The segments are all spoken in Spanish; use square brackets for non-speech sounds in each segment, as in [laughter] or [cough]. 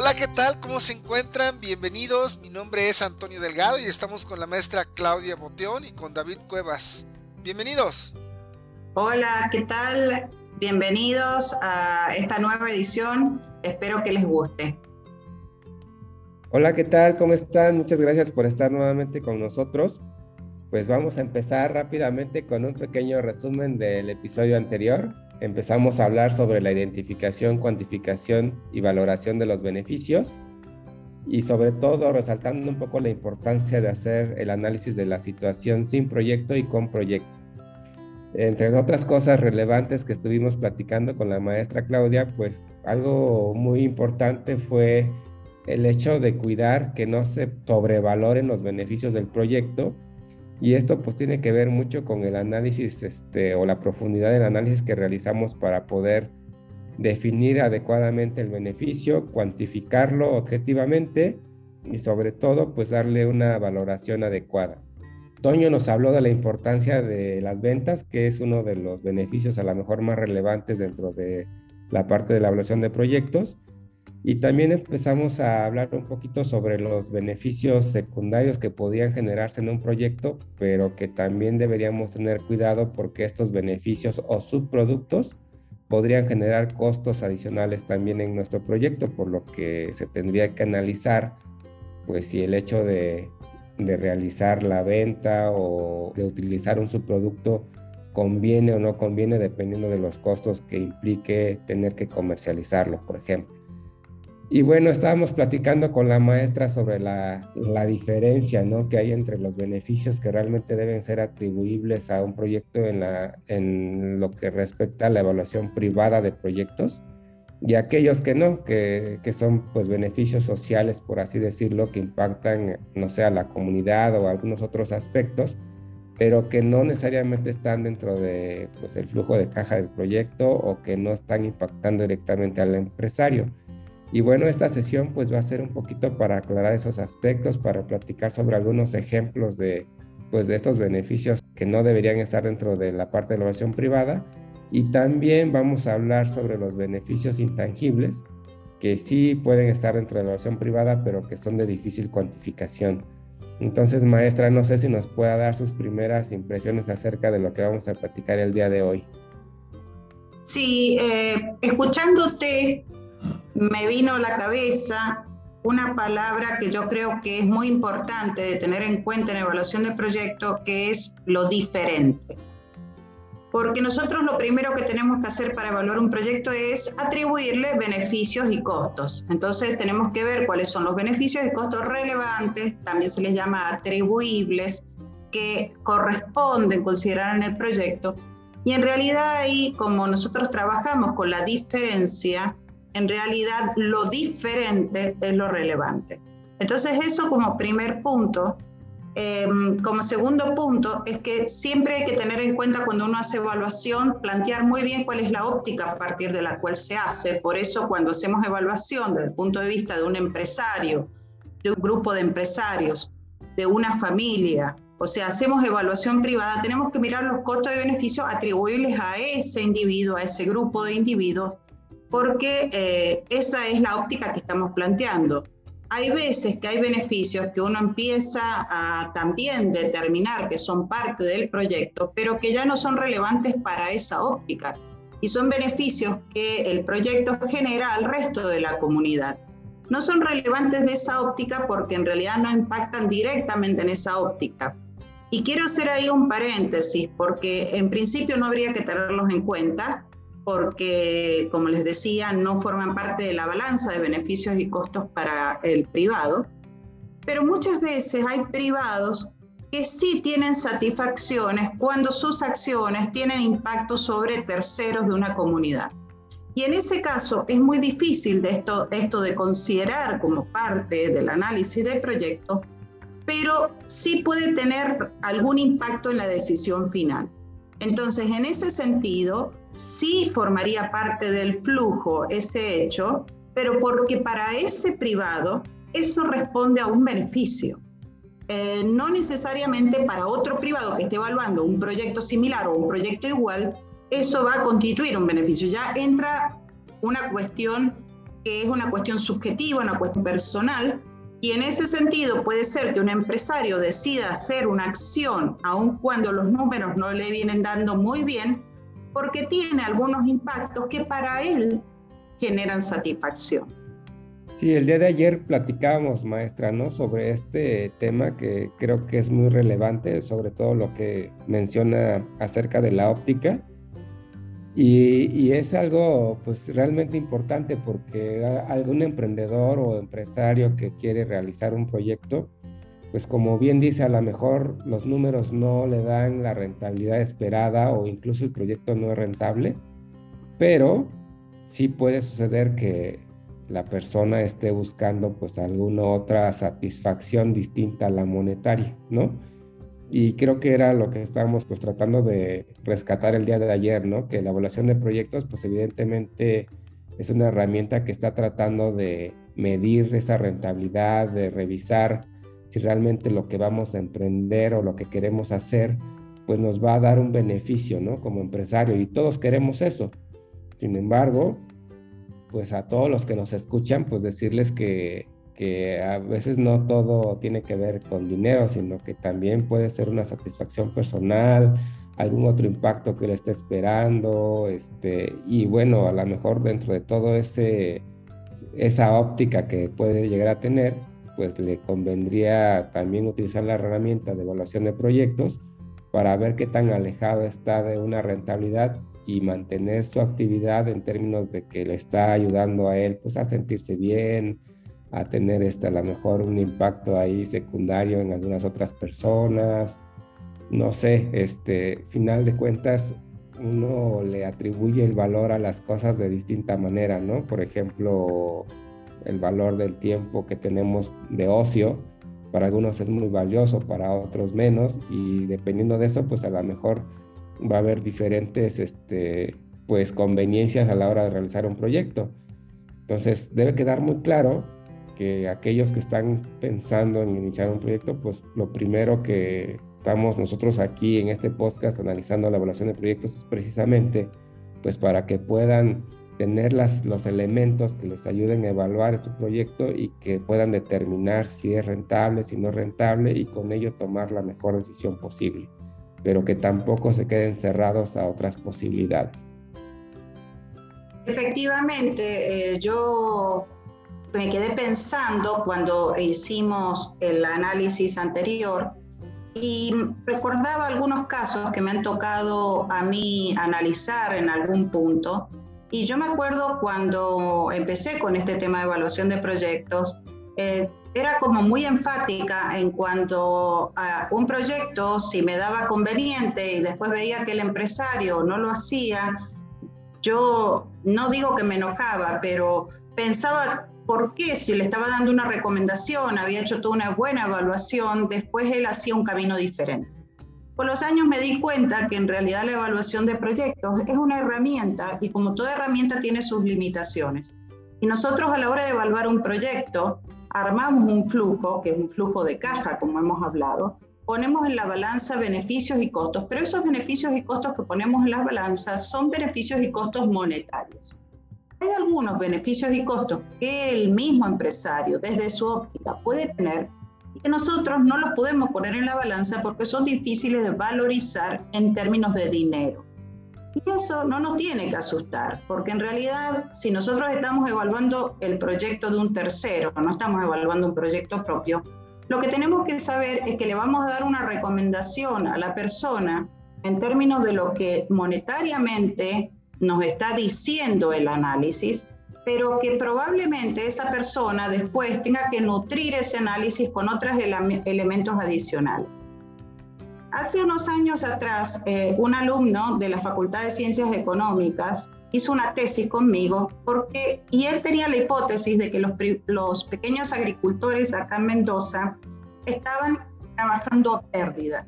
Hola, ¿qué tal? ¿Cómo se encuentran? Bienvenidos. Mi nombre es Antonio Delgado y estamos con la maestra Claudia Boteón y con David Cuevas. Bienvenidos. Hola, ¿qué tal? Bienvenidos a esta nueva edición. Espero que les guste. Hola, ¿qué tal? ¿Cómo están? Muchas gracias por estar nuevamente con nosotros. Pues vamos a empezar rápidamente con un pequeño resumen del episodio anterior empezamos a hablar sobre la identificación, cuantificación y valoración de los beneficios y sobre todo resaltando un poco la importancia de hacer el análisis de la situación sin proyecto y con proyecto. Entre otras cosas relevantes que estuvimos platicando con la maestra Claudia, pues algo muy importante fue el hecho de cuidar que no se sobrevaloren los beneficios del proyecto y esto pues tiene que ver mucho con el análisis este, o la profundidad del análisis que realizamos para poder definir adecuadamente el beneficio, cuantificarlo objetivamente y sobre todo pues darle una valoración adecuada. Toño nos habló de la importancia de las ventas, que es uno de los beneficios a lo mejor más relevantes dentro de la parte de la evaluación de proyectos. Y también empezamos a hablar un poquito sobre los beneficios secundarios que podían generarse en un proyecto, pero que también deberíamos tener cuidado porque estos beneficios o subproductos podrían generar costos adicionales también en nuestro proyecto, por lo que se tendría que analizar pues si el hecho de, de realizar la venta o de utilizar un subproducto conviene o no conviene dependiendo de los costos que implique tener que comercializarlo, por ejemplo. Y bueno, estábamos platicando con la maestra sobre la, la, diferencia ¿no? que hay entre los beneficios que realmente deben ser atribuibles a un proyecto en, la, en lo que respecta a la evaluación privada de proyectos y aquellos que no, que, que son pues beneficios sociales, por así decirlo, que impactan, no sé, a la comunidad o algunos otros aspectos, pero que no necesariamente están dentro de pues, el flujo de caja del proyecto o que no están impactando directamente al empresario. Y bueno, esta sesión pues va a ser un poquito para aclarar esos aspectos, para platicar sobre algunos ejemplos de, pues, de estos beneficios que no deberían estar dentro de la parte de la evaluación privada. Y también vamos a hablar sobre los beneficios intangibles que sí pueden estar dentro de la evaluación privada, pero que son de difícil cuantificación. Entonces, maestra, no sé si nos pueda dar sus primeras impresiones acerca de lo que vamos a platicar el día de hoy. Sí, eh, escuchándote me vino a la cabeza una palabra que yo creo que es muy importante de tener en cuenta en evaluación de proyecto, que es lo diferente. Porque nosotros lo primero que tenemos que hacer para evaluar un proyecto es atribuirle beneficios y costos. Entonces tenemos que ver cuáles son los beneficios y costos relevantes, también se les llama atribuibles, que corresponden considerar en el proyecto. Y en realidad ahí, como nosotros trabajamos con la diferencia, en realidad lo diferente es lo relevante. Entonces eso como primer punto. Em, como segundo punto es que siempre hay que tener en cuenta cuando uno hace evaluación, plantear muy bien cuál es la óptica a partir de la cual se hace. Por eso cuando hacemos evaluación desde el punto de vista de un empresario, de un grupo de empresarios, de una familia, o sea, hacemos evaluación privada, tenemos que mirar los costos y beneficios atribuibles a ese individuo, a ese grupo de individuos porque eh, esa es la óptica que estamos planteando. Hay veces que hay beneficios que uno empieza a también determinar que son parte del proyecto, pero que ya no son relevantes para esa óptica. Y son beneficios que el proyecto genera al resto de la comunidad. No son relevantes de esa óptica porque en realidad no impactan directamente en esa óptica. Y quiero hacer ahí un paréntesis porque en principio no habría que tenerlos en cuenta, porque, como les decía, no forman parte de la balanza de beneficios y costos para el privado, pero muchas veces hay privados que sí tienen satisfacciones cuando sus acciones tienen impacto sobre terceros de una comunidad. Y en ese caso es muy difícil de esto, esto de considerar como parte del análisis del proyecto, pero sí puede tener algún impacto en la decisión final. Entonces, en ese sentido, sí formaría parte del flujo ese hecho, pero porque para ese privado eso responde a un beneficio. Eh, no necesariamente para otro privado que esté evaluando un proyecto similar o un proyecto igual, eso va a constituir un beneficio. Ya entra una cuestión que es una cuestión subjetiva, una cuestión personal, y en ese sentido puede ser que un empresario decida hacer una acción, aun cuando los números no le vienen dando muy bien, porque tiene algunos impactos que para él generan satisfacción. Sí, el día de ayer platicábamos, maestra, ¿no? Sobre este tema que creo que es muy relevante, sobre todo lo que menciona acerca de la óptica. Y, es algo pues realmente importante porque algún emprendedor o empresario que quiere realizar un proyecto, pues como bien dice, a lo mejor los números no le dan la rentabilidad esperada o incluso el proyecto no es rentable, pero sí puede suceder que la persona esté buscando pues alguna otra satisfacción distinta a la monetaria, ¿no? Y creo que era lo que estábamos pues tratando de rescatar el día de ayer, ¿no? Que la evaluación de proyectos pues evidentemente es una herramienta que está tratando de medir esa rentabilidad, de revisar si realmente lo que vamos a emprender o lo que queremos hacer pues nos va a dar un beneficio, ¿no? Como empresario y todos queremos eso. Sin embargo, pues a todos los que nos escuchan, pues decirles que, que a veces no todo tiene que ver con dinero, sino que también puede ser una satisfacción personal, algún otro impacto que le esté esperando, este, y bueno, a lo mejor dentro de todo ese, esa óptica que puede llegar a tener, pues le convendría también utilizar la herramienta de evaluación de proyectos para ver qué tan alejado está de una rentabilidad y mantener su actividad en términos de que le está ayudando a él pues a sentirse bien, a tener este, a lo mejor un impacto ahí secundario en algunas otras personas. No sé, este, final de cuentas, uno le atribuye el valor a las cosas de distinta manera, ¿no? Por ejemplo, el valor del tiempo que tenemos de ocio, para algunos es muy valioso, para otros menos, y dependiendo de eso, pues a lo mejor va a haber diferentes este, pues, conveniencias a la hora de realizar un proyecto. Entonces, debe quedar muy claro que aquellos que están pensando en iniciar un proyecto, pues lo primero que estamos nosotros aquí en este podcast analizando la evaluación de proyectos es precisamente pues para que puedan tener las, los elementos que les ayuden a evaluar su proyecto y que puedan determinar si es rentable, si no es rentable y con ello tomar la mejor decisión posible pero que tampoco se queden cerrados a otras posibilidades. Efectivamente, eh, yo me quedé pensando cuando hicimos el análisis anterior y recordaba algunos casos que me han tocado a mí analizar en algún punto. Y yo me acuerdo cuando empecé con este tema de evaluación de proyectos, eh, era como muy enfática en cuanto a un proyecto, si me daba conveniente y después veía que el empresario no lo hacía, yo no digo que me enojaba, pero pensaba por qué si le estaba dando una recomendación, había hecho toda una buena evaluación, después él hacía un camino diferente. Con los años me di cuenta que en realidad la evaluación de proyectos es una herramienta y como toda herramienta tiene sus limitaciones. Y nosotros a la hora de evaluar un proyecto, armamos un flujo, que es un flujo de caja, como hemos hablado, ponemos en la balanza beneficios y costos, pero esos beneficios y costos que ponemos en las balanzas son beneficios y costos monetarios. Hay algunos beneficios y costos que el mismo empresario, desde su óptica, puede tener y que nosotros no los podemos poner en la balanza porque son difíciles de valorizar en términos de dinero. Y eso no nos tiene que asustar, porque en realidad si nosotros estamos evaluando el proyecto de un tercero, no estamos evaluando un proyecto propio, lo que tenemos que saber es que le vamos a dar una recomendación a la persona en términos de lo que monetariamente nos está diciendo el análisis, pero que probablemente esa persona después tenga que nutrir ese análisis con otros elementos adicionales. Hace unos años atrás, eh, un alumno de la Facultad de Ciencias Económicas hizo una tesis conmigo porque, y él tenía la hipótesis de que los, los pequeños agricultores acá en Mendoza estaban trabajando a pérdida.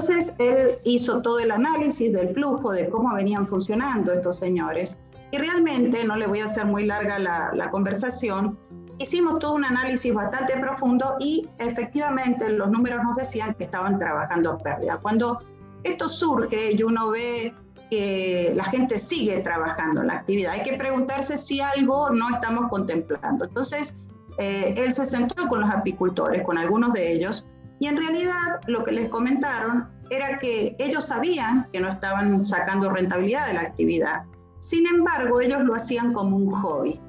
Entonces, él hizo todo el análisis del flujo, de cómo venían funcionando estos señores. Y realmente, no le voy a hacer muy larga la, la conversación, Hicimos todo un análisis bastante profundo y efectivamente los números nos decían que estaban trabajando a pérdida. Cuando esto surge y uno ve que la gente sigue trabajando en la actividad. Hay que preguntarse si algo no estamos contemplando. Entonces, eh, él se sentó con los apicultores, con algunos de ellos, y en realidad lo que les comentaron era que ellos sabían que no estaban sacando rentabilidad de la actividad. Sin embargo, ellos lo hacían como un hobby.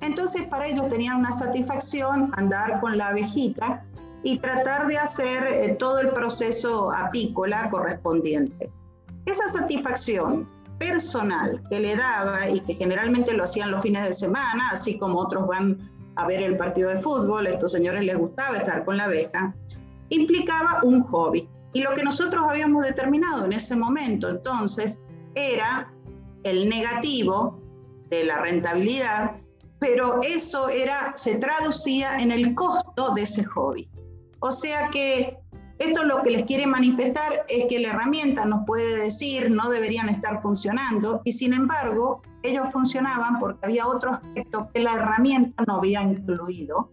Entonces, para ellos tenían una satisfacción andar con la abejita y tratar de hacer eh, todo el proceso apícola correspondiente. Esa satisfacción personal que le daba y que generalmente lo hacían los fines de semana, así como otros van a ver el partido de fútbol, a estos señores les gustaba estar con la abeja, implicaba un hobby. Y lo que nosotros habíamos determinado en ese momento entonces era el negativo de la rentabilidad, pero eso era, se traducía en el costo de ese hobby. O sea que esto lo que les quiere manifestar es que la herramienta nos puede decir no deberían estar funcionando y sin embargo ellos funcionaban porque había otro aspecto que la herramienta no había incluido,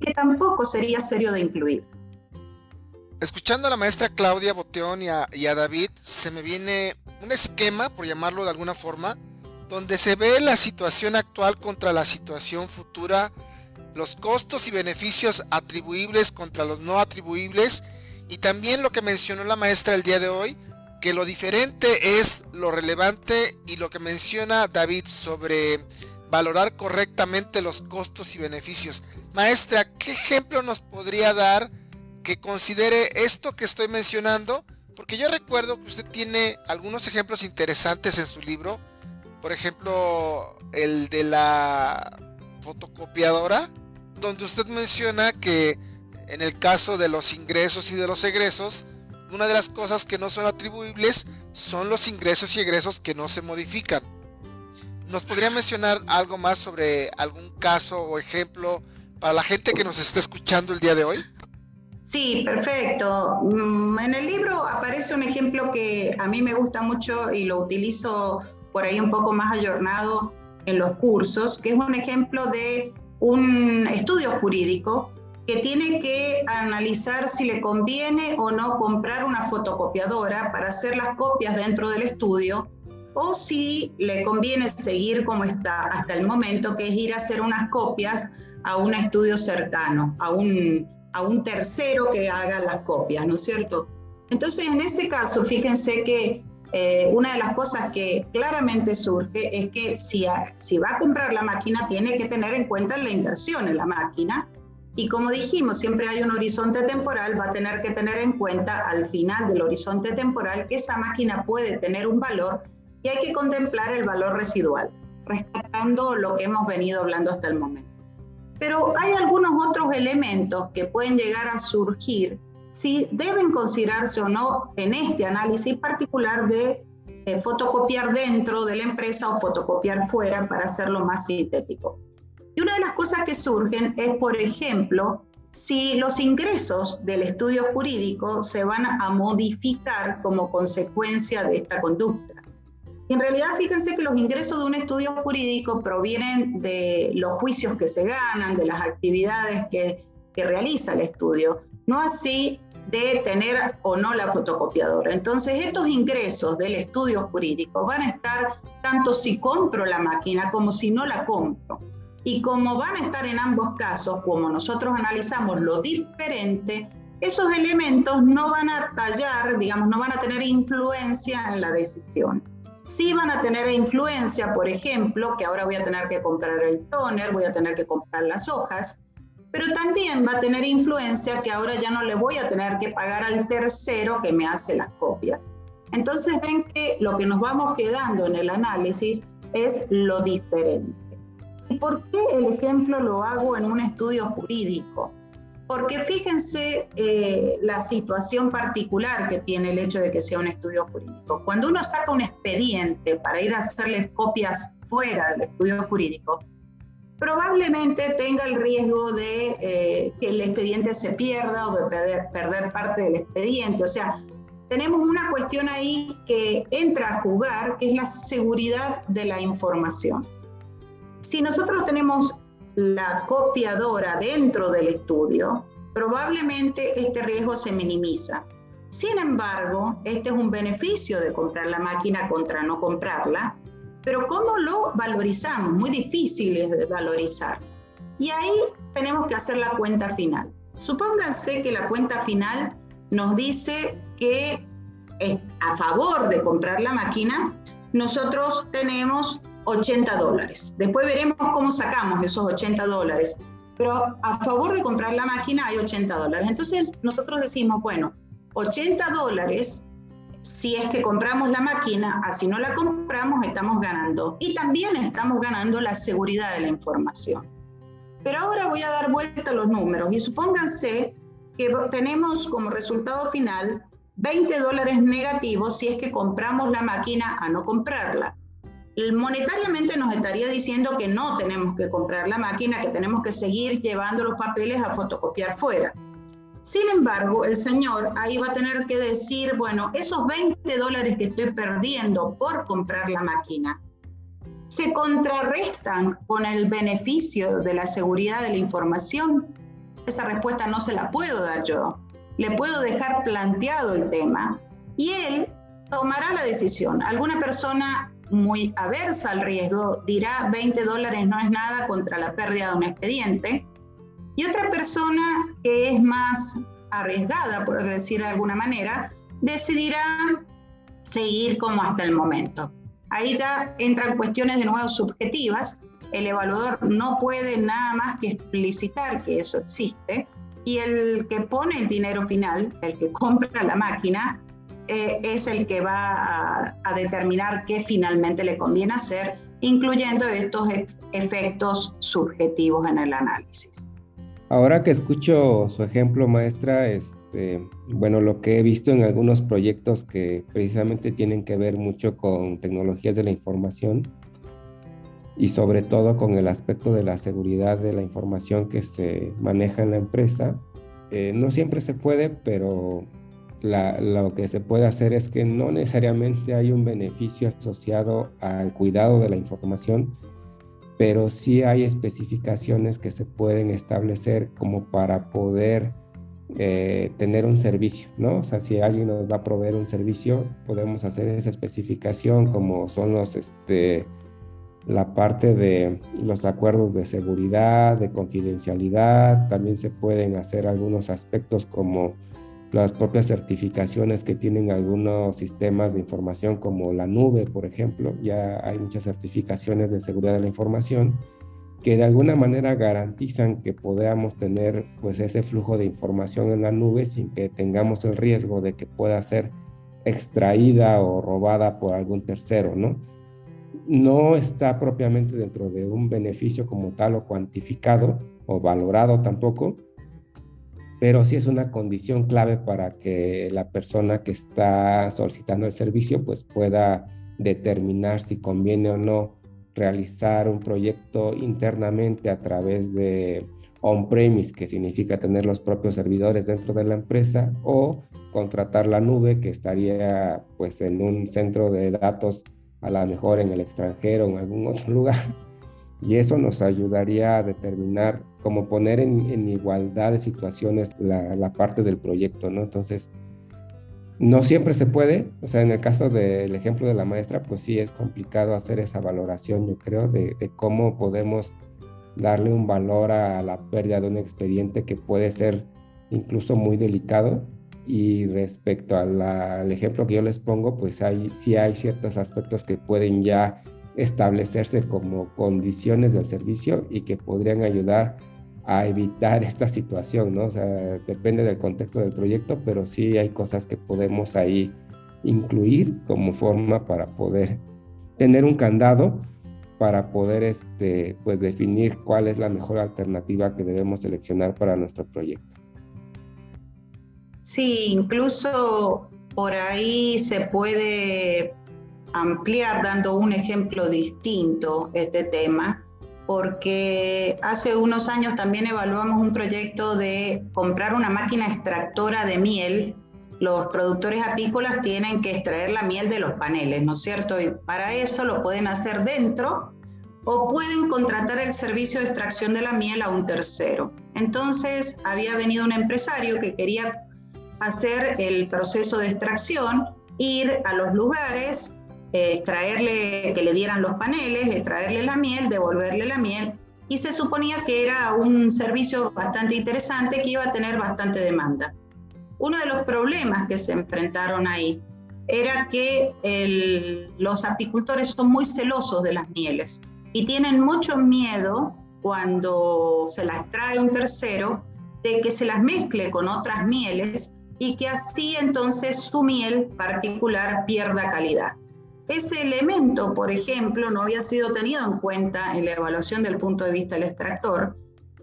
que tampoco sería serio de incluir. Escuchando a la maestra Claudia Boteón y a, y a David, se me viene un esquema, por llamarlo de alguna forma, donde se ve la situación actual contra la situación futura los costos y beneficios atribuibles contra los no atribuibles y también lo que mencionó la maestra el día de hoy, que lo diferente es lo relevante y lo que menciona David sobre valorar correctamente los costos y beneficios. Maestra, ¿qué ejemplo nos podría dar que considere esto que estoy mencionando? Porque yo recuerdo que usted tiene algunos ejemplos interesantes en su libro. Por ejemplo, el de la fotocopiadora, donde usted menciona que en el caso de los ingresos y de los egresos, una de las cosas que no son atribuibles son los ingresos y egresos que no se modifican. ¿Nos podría mencionar algo más sobre algún caso o ejemplo para la gente que nos está escuchando el día de hoy? Sí, perfecto. Mm, en el libro aparece un ejemplo que a mí me gusta mucho y lo utilizo por ahí un poco más ayornado en los cursos, que es un ejemplo de un estudio jurídico que tiene que analizar si le conviene o no comprar una fotocopiadora para hacer las copias dentro del estudio o si le conviene seguir como está hasta el momento, que es ir a hacer unas copias a un estudio cercano, a un, a un tercero que haga las copias, ¿no es cierto? Entonces, en ese caso, fíjense que eh, una de las cosas que claramente surge es que si, si va a comprar la máquina tiene que tener en cuenta la inversión en la máquina y como dijimos, siempre hay un horizonte temporal, va a tener que tener en cuenta al final del horizonte temporal que esa máquina puede tener un valor y hay que contemplar el valor residual, rescatando lo que hemos venido hablando hasta el momento. Pero hay algunos otros elementos que pueden llegar a surgir si deben considerarse o no en este análisis particular de eh, fotocopiar dentro de la empresa o fotocopiar fuera para hacerlo más sintético. Y una de las cosas que surgen es, por ejemplo, si los ingresos del estudio jurídico se van a modificar como consecuencia de esta conducta. En realidad, fíjense que los ingresos de un estudio jurídico provienen de los juicios que se ganan, de las actividades que, que realiza el estudio, no así de tener o no la fotocopiadora. Entonces, estos ingresos del estudio jurídico van a estar tanto si compro la máquina como si no la compro. Y como van a estar en ambos casos, como nosotros analizamos lo diferente, esos elementos no van a tallar, digamos, no van a tener influencia en la decisión. Sí van a tener influencia, por ejemplo, que ahora voy a tener que comprar el toner, voy a tener que comprar las hojas, pero también va a tener influencia que ahora ya no le voy a tener que pagar al tercero que me hace las copias. Entonces ven que lo que nos vamos quedando en el análisis es lo diferente. ¿Y por qué el ejemplo lo hago en un estudio jurídico? Porque fíjense eh, la situación particular que tiene el hecho de que sea un estudio jurídico. Cuando uno saca un expediente para ir a hacerle copias fuera del estudio jurídico, probablemente tenga el riesgo de eh, que el expediente se pierda o de perder, perder parte del expediente. O sea, tenemos una cuestión ahí que entra a jugar, que es la seguridad de la información. Si nosotros tenemos la copiadora dentro del estudio, probablemente este riesgo se minimiza. Sin embargo, este es un beneficio de comprar la máquina contra no comprarla, pero ¿cómo lo valorizamos? Muy difícil de valorizar. Y ahí tenemos que hacer la cuenta final. Supónganse que la cuenta final nos dice que a favor de comprar la máquina, nosotros tenemos 80 dólares. Después veremos cómo sacamos esos 80 dólares. Pero a favor de comprar la máquina hay 80 dólares. Entonces nosotros decimos, bueno, 80 dólares si es que compramos la máquina, así no la compramos, estamos ganando. Y también estamos ganando la seguridad de la información. Pero ahora voy a dar vuelta a los números y supónganse que tenemos como resultado final 20 dólares negativos si es que compramos la máquina a no comprarla. Monetariamente nos estaría diciendo que no tenemos que comprar la máquina, que tenemos que seguir llevando los papeles a fotocopiar fuera. Sin embargo, el señor ahí va a tener que decir, bueno, esos 20 dólares que estoy perdiendo por comprar la máquina, se contrarrestan con el beneficio de la seguridad de la información. Esa respuesta no se la puedo dar yo. Le puedo dejar planteado el tema y él tomará la decisión. Alguna persona muy aversa al riesgo dirá 20 dólares no es nada contra la pérdida de un expediente y otra persona que es más arriesgada, por decir de alguna manera, decidirá seguir como hasta el momento. Ahí ya entran cuestiones de nuevo subjetivas. El evaluador no puede nada más que explicitar que eso existe y el que pone el dinero final, el que compra la máquina, eh, es el que va a, determinar qué finalmente le conviene hacer, incluyendo estos efectos subjetivos en el análisis. Ahora que escucho su ejemplo, maestra, este, bueno, lo que he visto en algunos proyectos que precisamente tienen que ver mucho con tecnologías de la información y sobre todo con el aspecto de la seguridad de la información que se maneja en la empresa, eh, no siempre se puede, pero lo que se puede hacer es que no necesariamente hay un beneficio asociado al cuidado de la información, pero sí hay especificaciones que se pueden establecer como para poder eh, tener un servicio, ¿no? O sea, si alguien nos va a proveer un servicio, podemos hacer esa especificación como son los, este, la parte de los acuerdos de seguridad, de confidencialidad, también se pueden hacer algunos aspectos como las propias certificaciones que tienen algunos sistemas de información como la nube, por ejemplo, ya hay muchas certificaciones de seguridad de la información que de alguna manera garantizan que podamos tener pues ese flujo de información en la nube sin que tengamos el riesgo de que pueda ser extraída o robada por algún tercero, ¿no? No está propiamente dentro de un beneficio como tal o cuantificado o valorado tampoco, pero sí es una condición clave para que la persona que está solicitando el servicio pues pueda determinar si conviene o no realizar un proyecto internamente a través de on-premise, que significa tener los propios servidores dentro de la empresa, o contratar la nube, que estaría pues en un centro de datos a lo mejor en el extranjero o en algún otro [laughs] lugar. Y eso nos ayudaría a determinar cómo poner en, igualdad de situaciones la, parte del proyecto, ¿no? Entonces, no siempre se puede, o sea, en el caso del ejemplo de la maestra, pues sí es complicado hacer esa valoración, yo creo, de, cómo podemos darle un valor a la pérdida de un expediente que puede ser incluso muy delicado. Y respecto al ejemplo que yo les pongo, pues hay, sí hay ciertos aspectos que pueden ya establecerse como condiciones del servicio y que podrían ayudar a evitar esta situación, ¿no? O sea, depende del contexto del proyecto, pero sí hay cosas que podemos ahí incluir como forma para poder tener un candado para poder este, pues definir cuál es la mejor alternativa que debemos seleccionar para nuestro proyecto. Sí, incluso por ahí se puede ampliar dando un ejemplo distinto este tema, porque hace unos años también evaluamos un proyecto de comprar una máquina extractora de miel. Los productores apícolas tienen que extraer la miel de los paneles, ¿no es cierto? Y para eso lo pueden hacer dentro o pueden contratar el servicio de extracción de la miel a un tercero. Entonces había venido un empresario que quería hacer el proceso de extracción, ir a los lugares, eh, traerle, que le dieran los paneles, extraerle la miel, devolverle la miel, y se suponía que era un servicio bastante interesante que iba a tener bastante demanda. Uno de los problemas que se enfrentaron ahí era que los apicultores son muy celosos de las mieles y tienen mucho miedo cuando se las trae un tercero de que se las mezcle con otras mieles y que así entonces su miel particular pierda calidad. Ese elemento, por ejemplo, no había sido tenido en cuenta en la evaluación del punto de vista del extractor.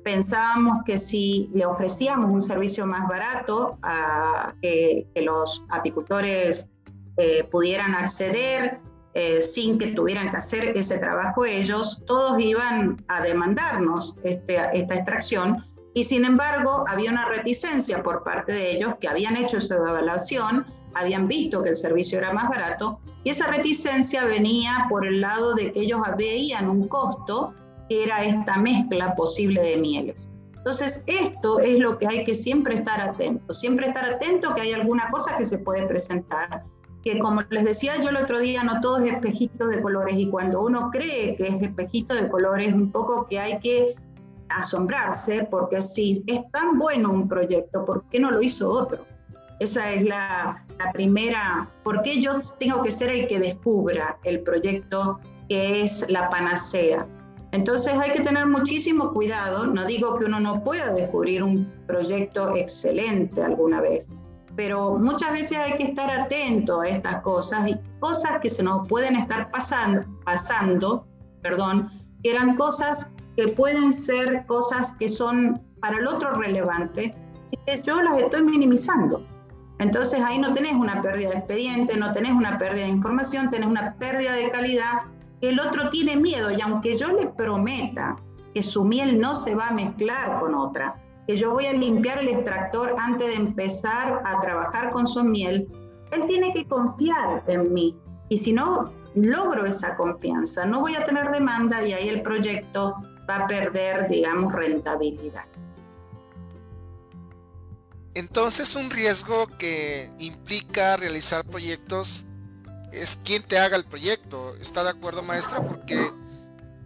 Pensábamos que si le ofrecíamos un servicio más barato a que, los apicultores eh, pudieran acceder eh, sin que tuvieran que hacer ese trabajo ellos, todos iban a demandarnos este, esta extracción y sin embargo había una reticencia por parte de ellos que habían hecho su evaluación, habían visto que el servicio era más barato y esa reticencia venía por el lado de que ellos veían un costo que era esta mezcla posible de mieles. Entonces, esto es lo que hay que siempre estar atento, siempre estar atento que hay alguna cosa que se puede presentar que como les decía yo el otro día, no todo es espejito de colores y cuando uno cree que es espejito de colores, un poco que hay que asombrarse porque si es tan bueno un proyecto, ¿por qué no lo hizo otro? Esa es la, la primera, ¿por qué yo tengo que ser el que descubra el proyecto que es la panacea? Entonces hay que tener muchísimo cuidado, no digo que uno no pueda descubrir un proyecto excelente alguna vez, pero muchas veces hay que estar atento a estas cosas y cosas que se nos pueden estar pasando, pasando perdón, que eran cosas que pueden ser cosas que son para el otro relevante y que yo las estoy minimizando. Entonces ahí no tenés una pérdida de expediente, no tenés una pérdida de información, tenés una pérdida de calidad el otro tiene miedo y aunque yo le prometa que su miel no se va a mezclar con otra, que yo voy a limpiar el extractor antes de empezar a trabajar con su miel, él tiene que confiar en mí. Y si no logro esa confianza, no voy a tener demanda y ahí el proyecto va a perder, digamos, rentabilidad. Entonces un riesgo que implica realizar proyectos es quien te haga el proyecto. ¿Está de acuerdo, maestra? Porque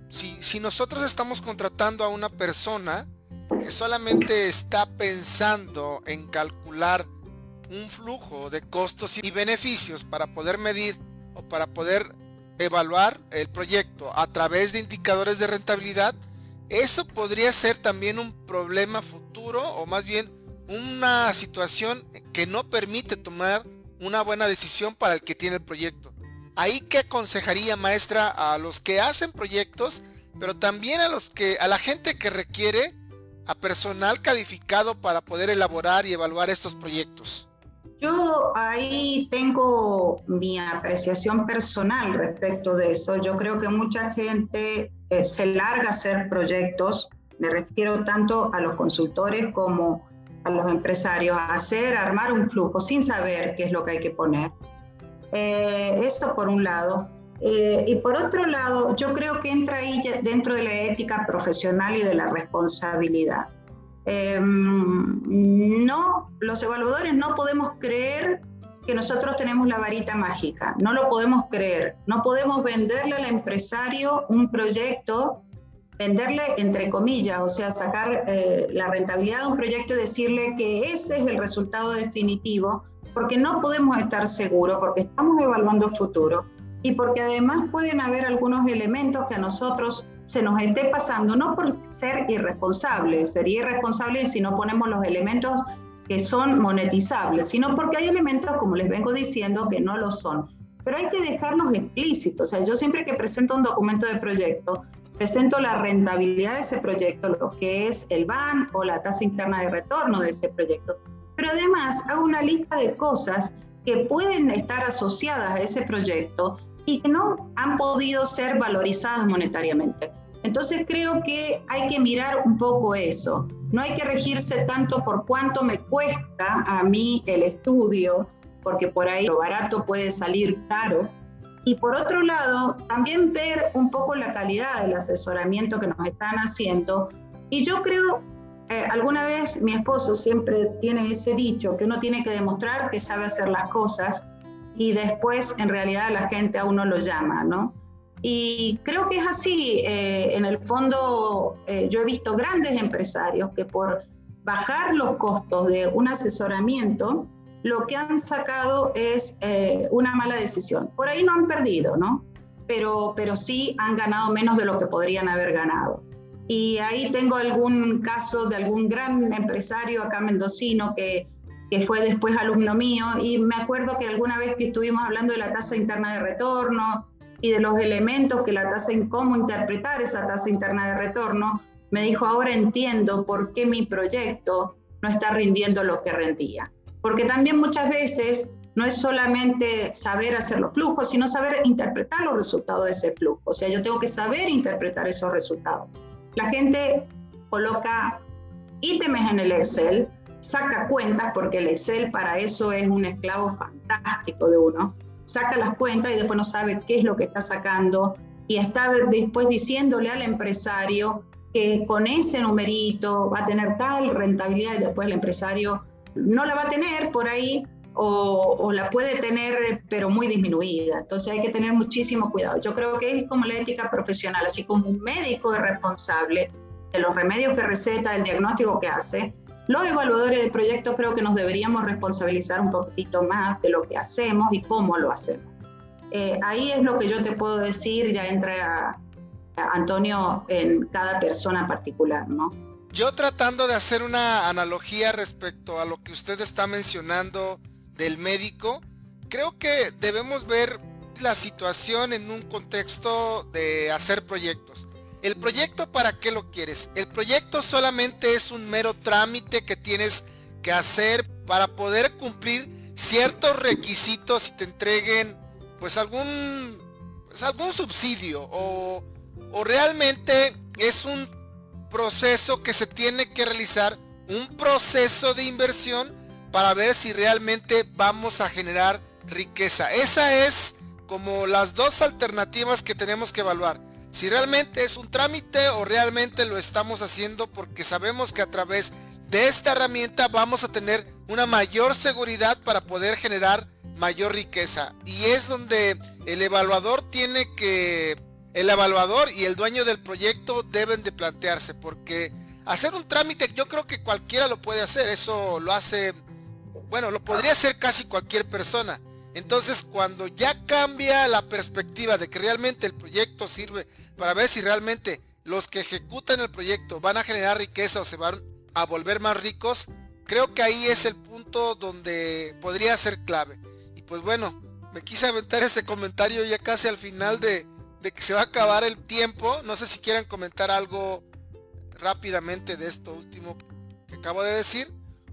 si, si nosotros estamos contratando a una persona, que solamente está pensando en calcular un flujo de costos y beneficios para poder medir o para poder evaluar el proyecto a través de indicadores de rentabilidad, eso podría ser también un problema futuro o más bien una situación que no permite tomar una buena decisión para el que tiene el proyecto. Ahí qué aconsejaría maestra a los que hacen proyectos, pero también a los que a la gente que requiere a personal calificado para poder elaborar y evaluar estos proyectos? Yo ahí tengo mi apreciación personal respecto de eso. Yo creo que mucha gente eh, se larga a hacer proyectos, me refiero tanto a los consultores como a los empresarios, a hacer, armar un flujo sin saber qué es lo que hay que poner. Eh, esto por un lado. Eh, y por otro lado, yo creo que entra ahí dentro de la ética profesional y de la responsabilidad. Em, no, los evaluadores no podemos creer que nosotros tenemos la varita mágica, no lo podemos creer, no podemos venderle al empresario un proyecto, venderle entre comillas, o sea, sacar eh, la rentabilidad de un proyecto y decirle que ese es el resultado definitivo, porque no podemos estar seguros, porque estamos evaluando el futuro y porque además pueden haber algunos elementos que a nosotros se nos esté pasando, no por ser irresponsable, sería irresponsable si no ponemos los elementos que son monetizables, sino porque hay elementos, como les vengo diciendo, que no lo son. Pero hay que dejarlos explícitos. O sea, yo siempre que presento un documento de proyecto, presento la rentabilidad de ese proyecto, lo que es el BAN o la tasa interna de retorno de ese proyecto. Pero además hago una lista de cosas que pueden estar asociadas a ese proyecto y que no han podido ser valorizadas monetariamente. Entonces creo que hay que mirar un poco eso. No hay que regirse tanto por cuánto me cuesta a mí el estudio, porque por ahí lo barato puede salir caro. Y por otro lado, también ver un poco la calidad del asesoramiento que nos están haciendo. Y yo creo eh, alguna vez mi esposo siempre tiene ese dicho, que uno tiene que demostrar que sabe hacer las cosas y después en realidad la gente a uno lo llama, ¿no? Y creo que es así. Eh, en el fondo, eh, yo he visto grandes empresarios que por bajar los costos de un asesoramiento, lo que han sacado es una mala decisión. Por ahí no han perdido, ¿no? Pero, pero sí han ganado menos de lo que podrían haber ganado. Y ahí tengo algún caso de algún gran empresario acá mendocino que, que fue después alumno mío y me acuerdo que alguna vez que estuvimos hablando de la tasa interna de retorno y de los elementos que la tasa, cómo interpretar esa tasa interna de retorno, me dijo, ahora entiendo por qué mi proyecto no está rindiendo lo que rendía. Porque también muchas veces no es solamente saber hacer los flujos, sino saber interpretar los resultados de ese flujo. O sea, yo tengo que saber interpretar esos resultados. La gente coloca ítems en el Excel, saca cuentas, porque el Excel para eso es un esclavo fantástico de uno, saca las cuentas y después no sabe qué es lo que está sacando y está después diciéndole al empresario que con ese numerito va a tener tal rentabilidad y después el empresario no la va a tener por ahí o, la puede tener pero muy disminuida. Entonces hay que tener muchísimo cuidado. Yo creo que es como la ética profesional, así como un médico es responsable de los remedios que receta, el diagnóstico que hace, los evaluadores de proyectos creo que nos deberíamos responsabilizar un poquito más de lo que hacemos y cómo lo hacemos. Eh, ahí es lo que yo te puedo decir, ya entra Antonio en cada persona particular, ¿no? Yo tratando de hacer una analogía respecto a lo que usted está mencionando del médico, creo que debemos ver la situación en un contexto de hacer proyectos. El proyecto para qué lo quieres? El proyecto solamente es un mero trámite que tienes que hacer para poder cumplir ciertos requisitos y te entreguen pues algún pues, algún subsidio o, o realmente es un proceso que se tiene que realizar un proceso de inversión para ver si realmente vamos a generar riqueza. Esa es como las dos alternativas que tenemos que evaluar. Si realmente es un trámite o realmente lo estamos haciendo porque sabemos que a través de esta herramienta vamos a tener una mayor seguridad para poder generar mayor riqueza. Y es donde el evaluador tiene que, el evaluador y el dueño del proyecto deben de plantearse porque hacer un trámite yo creo que cualquiera lo puede hacer. Eso lo hace bueno, lo podría hacer casi cualquier persona. Entonces, cuando ya cambia la perspectiva de que realmente el proyecto sirve para ver si realmente los que ejecutan el proyecto van a generar riqueza o se van a volver más ricos, creo que ahí es el punto donde podría ser clave. Y pues bueno, me quise aventar este comentario ya casi al final de, de que se va a acabar el tiempo. No sé si quieran comentar algo rápidamente de esto último que acabo de decir.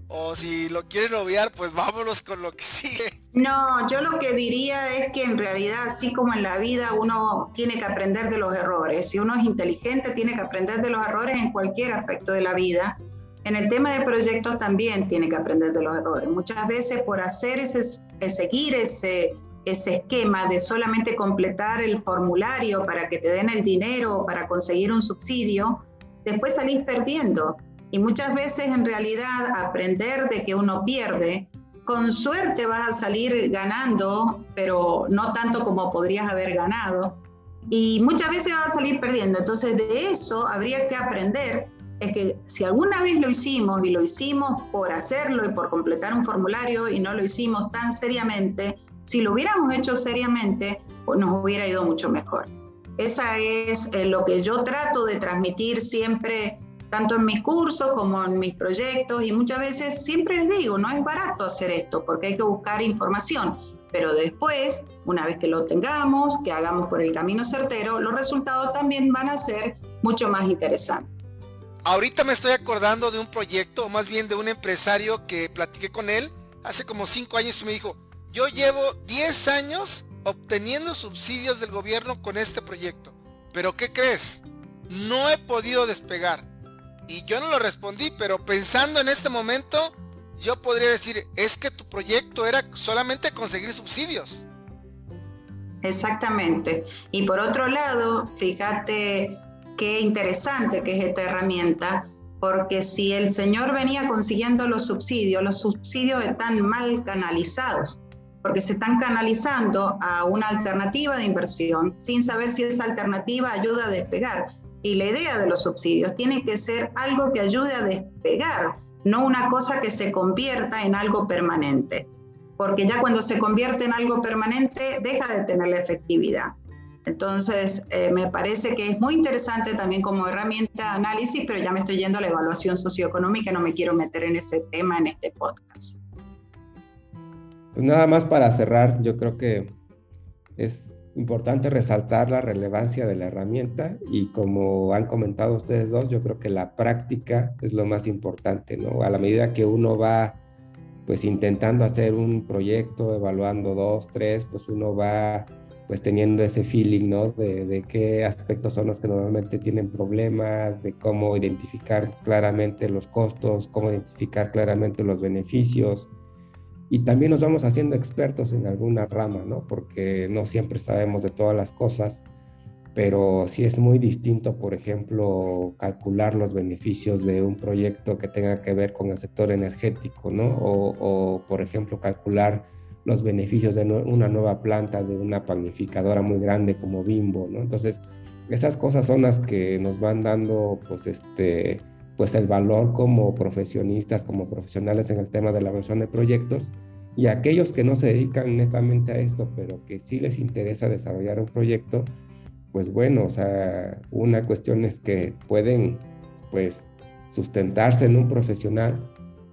O si lo quieren obviar, pues vámonos con lo que sigue. No, yo lo que diría es que en realidad, así como en la vida, uno tiene que aprender de los errores. Si uno es inteligente, tiene que aprender de los errores en cualquier aspecto de la vida. En el tema de proyectos también tiene que aprender de los errores. Muchas veces por hacer ese, seguir ese, ese esquema de solamente completar el formulario para que te den el dinero o para conseguir un subsidio, después salís perdiendo. Y muchas veces en realidad aprender de que uno pierde, con suerte vas a salir ganando, pero no tanto como podrías haber ganado. Y muchas veces vas a salir perdiendo. Entonces de eso habría que aprender. Es que si alguna vez lo hicimos y lo hicimos por hacerlo y por completar un formulario y no lo hicimos tan seriamente, si lo hubiéramos hecho seriamente, pues nos hubiera ido mucho mejor. Esa es eh, lo que yo trato de transmitir siempre tanto en mis cursos como en mis proyectos y muchas veces siempre les digo, no es barato hacer esto porque hay que buscar información, pero después, una vez que lo tengamos, que hagamos por el camino certero, los resultados también van a ser mucho más interesantes. Ahorita me estoy acordando de un proyecto, o más bien de un empresario que platiqué con él hace como cinco años y me dijo, yo llevo 10 años obteniendo subsidios del gobierno con este proyecto, pero ¿qué crees? No he podido despegar y yo no lo respondí, pero pensando en este momento, yo podría decir, es que tu proyecto era solamente conseguir subsidios. Exactamente. Y por otro lado, fíjate qué interesante que es esta herramienta, porque si el señor venía consiguiendo los subsidios, los subsidios están mal canalizados, porque se están canalizando a una alternativa de inversión sin saber si esa alternativa ayuda a despegar. Y la idea de los subsidios tiene que ser algo que ayude a despegar, no una cosa que se convierta en algo permanente, porque ya cuando se convierte en algo permanente deja de tener la efectividad. Entonces, eh, me parece que es muy interesante también como herramienta de análisis, pero ya me estoy yendo a la evaluación socioeconómica, no me quiero meter en ese tema en este podcast. Pues nada más para cerrar, yo creo que es importante resaltar la relevancia de la herramienta y como han comentado ustedes dos, yo creo que la práctica es lo más importante, ¿no? A la medida que uno va pues intentando hacer un proyecto, evaluando dos, tres, pues uno va pues teniendo ese feeling, ¿no? De, qué aspectos son los que normalmente tienen problemas, de cómo identificar claramente los costos, cómo identificar claramente los beneficios. Y también nos vamos haciendo expertos en alguna rama, ¿no? Porque no siempre sabemos de todas las cosas, pero sí es muy distinto, por ejemplo, calcular los beneficios de un proyecto que tenga que ver con el sector energético, ¿no? O, o por ejemplo, calcular los beneficios de una nueva planta, de una panificadora muy grande como Bimbo, ¿no? Entonces, esas cosas son las que nos van dando, pues, este, pues el valor como profesionistas, como profesionales en el tema de la versión de proyectos, y aquellos que no se dedican netamente a esto, pero que sí les interesa desarrollar un proyecto, pues bueno, o sea, una cuestión es que pueden, pues, sustentarse en un profesional,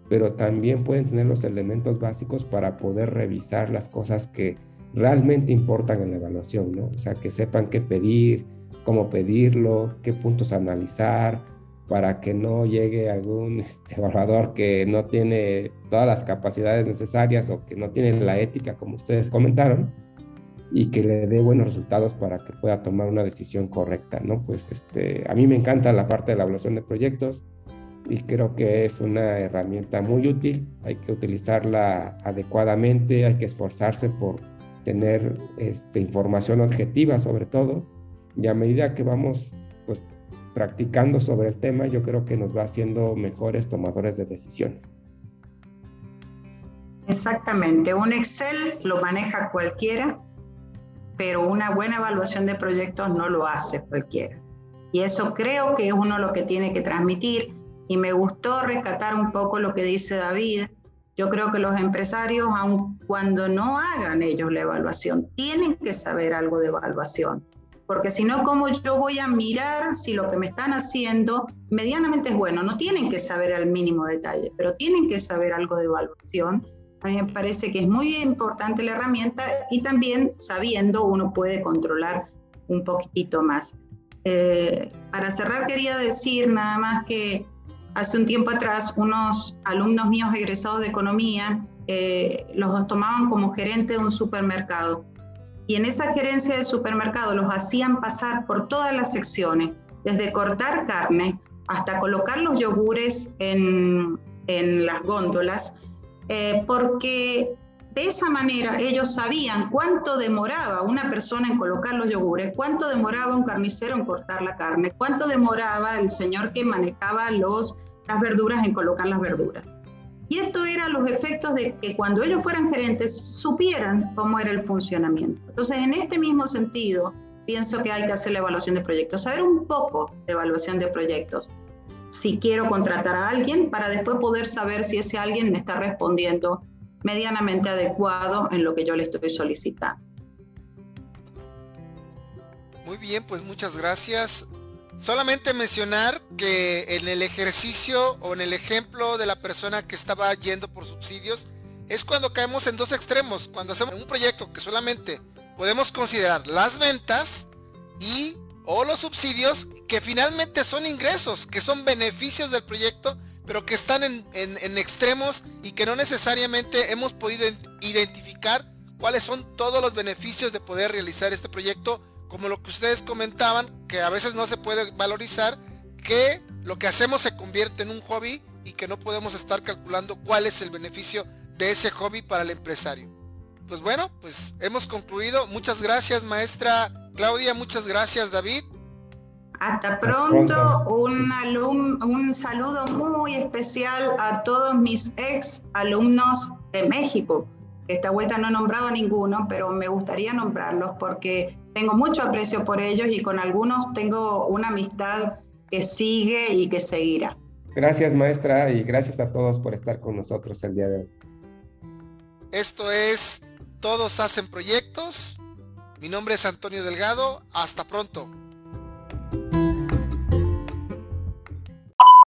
pero también pueden tener los elementos básicos para poder revisar las cosas que realmente importan en la evaluación, ¿no? O sea, que sepan qué pedir, cómo pedirlo, qué puntos analizar, para que no llegue algún [laughs] este, evaluador que no tiene todas las capacidades necesarias o que no tiene la ética, como ustedes comentaron, y que le dé buenos resultados para que pueda tomar una decisión correcta, ¿no? Pues este, a mí me encanta la parte de la evaluación de proyectos, y creo que es una herramienta muy útil. Hay que utilizarla adecuadamente, hay que esforzarse por tener este, información objetiva sobre todo y a medida que vamos practicando sobre el tema, yo creo que nos va haciendo mejores tomadores de decisiones. Exactamente, un Excel lo maneja cualquiera, pero una buena evaluación de proyectos no lo hace cualquiera. Y eso creo que es uno lo que tiene que transmitir y me gustó rescatar un poco lo que dice David. Yo creo que los empresarios, aun cuando no hagan ellos la evaluación, tienen que saber algo de evaluación. Porque si no, ¿cómo yo voy a mirar si lo que me están haciendo medianamente es bueno? No tienen que saber al mínimo detalle, pero tienen que saber algo de evaluación. A mí me parece que es muy importante la herramienta y también sabiendo uno puede controlar un poquitito más. Eh, para cerrar quería decir nada más que Hace un tiempo atrás, unos alumnos míos egresados de economía eh, los tomaban como gerente de un supermercado. Y en esa gerencia de supermercado los hacían pasar por todas las secciones, desde cortar carne hasta colocar los yogures en, en las góndolas, eh, porque de esa manera ellos sabían cuánto demoraba una persona en colocar los yogures, cuánto demoraba un carnicero en cortar la carne, cuánto demoraba el señor que manejaba los las verduras en colocar las verduras. Y esto era los efectos de que cuando ellos fueran gerentes supieran cómo era el funcionamiento. Entonces, en este mismo sentido, pienso que hay que hacer la evaluación de proyectos, saber un poco de evaluación de proyectos. Si quiero contratar a alguien para después poder saber si ese alguien me está respondiendo medianamente adecuado en lo que yo le estoy solicitando. Muy bien, pues muchas gracias. Solamente mencionar que en el ejercicio o en el ejemplo de la persona que estaba yendo por subsidios, es cuando caemos en dos extremos, cuando hacemos un proyecto que solamente podemos considerar las ventas y o los subsidios que finalmente son ingresos, que son beneficios del proyecto, pero que están en, en extremos y que no necesariamente hemos podido identificar cuáles son todos los beneficios de poder realizar este proyecto como lo que ustedes comentaban, que a veces no se puede valorizar, que lo que hacemos se convierte en un hobby y que no podemos estar calculando cuál es el beneficio de ese hobby para el empresario. Pues bueno, pues hemos concluido. Muchas gracias maestra Claudia, muchas gracias David. Hasta pronto, Un, un saludo muy especial a todos mis ex alumnos de México. Esta vuelta no he nombrado a ninguno, pero me gustaría nombrarlos porque tengo mucho aprecio por ellos y con algunos tengo una amistad que sigue y que seguirá. Gracias maestra y gracias a todos por estar con nosotros el día de hoy. Esto es Todos hacen proyectos. Mi nombre es Antonio Delgado. Hasta pronto.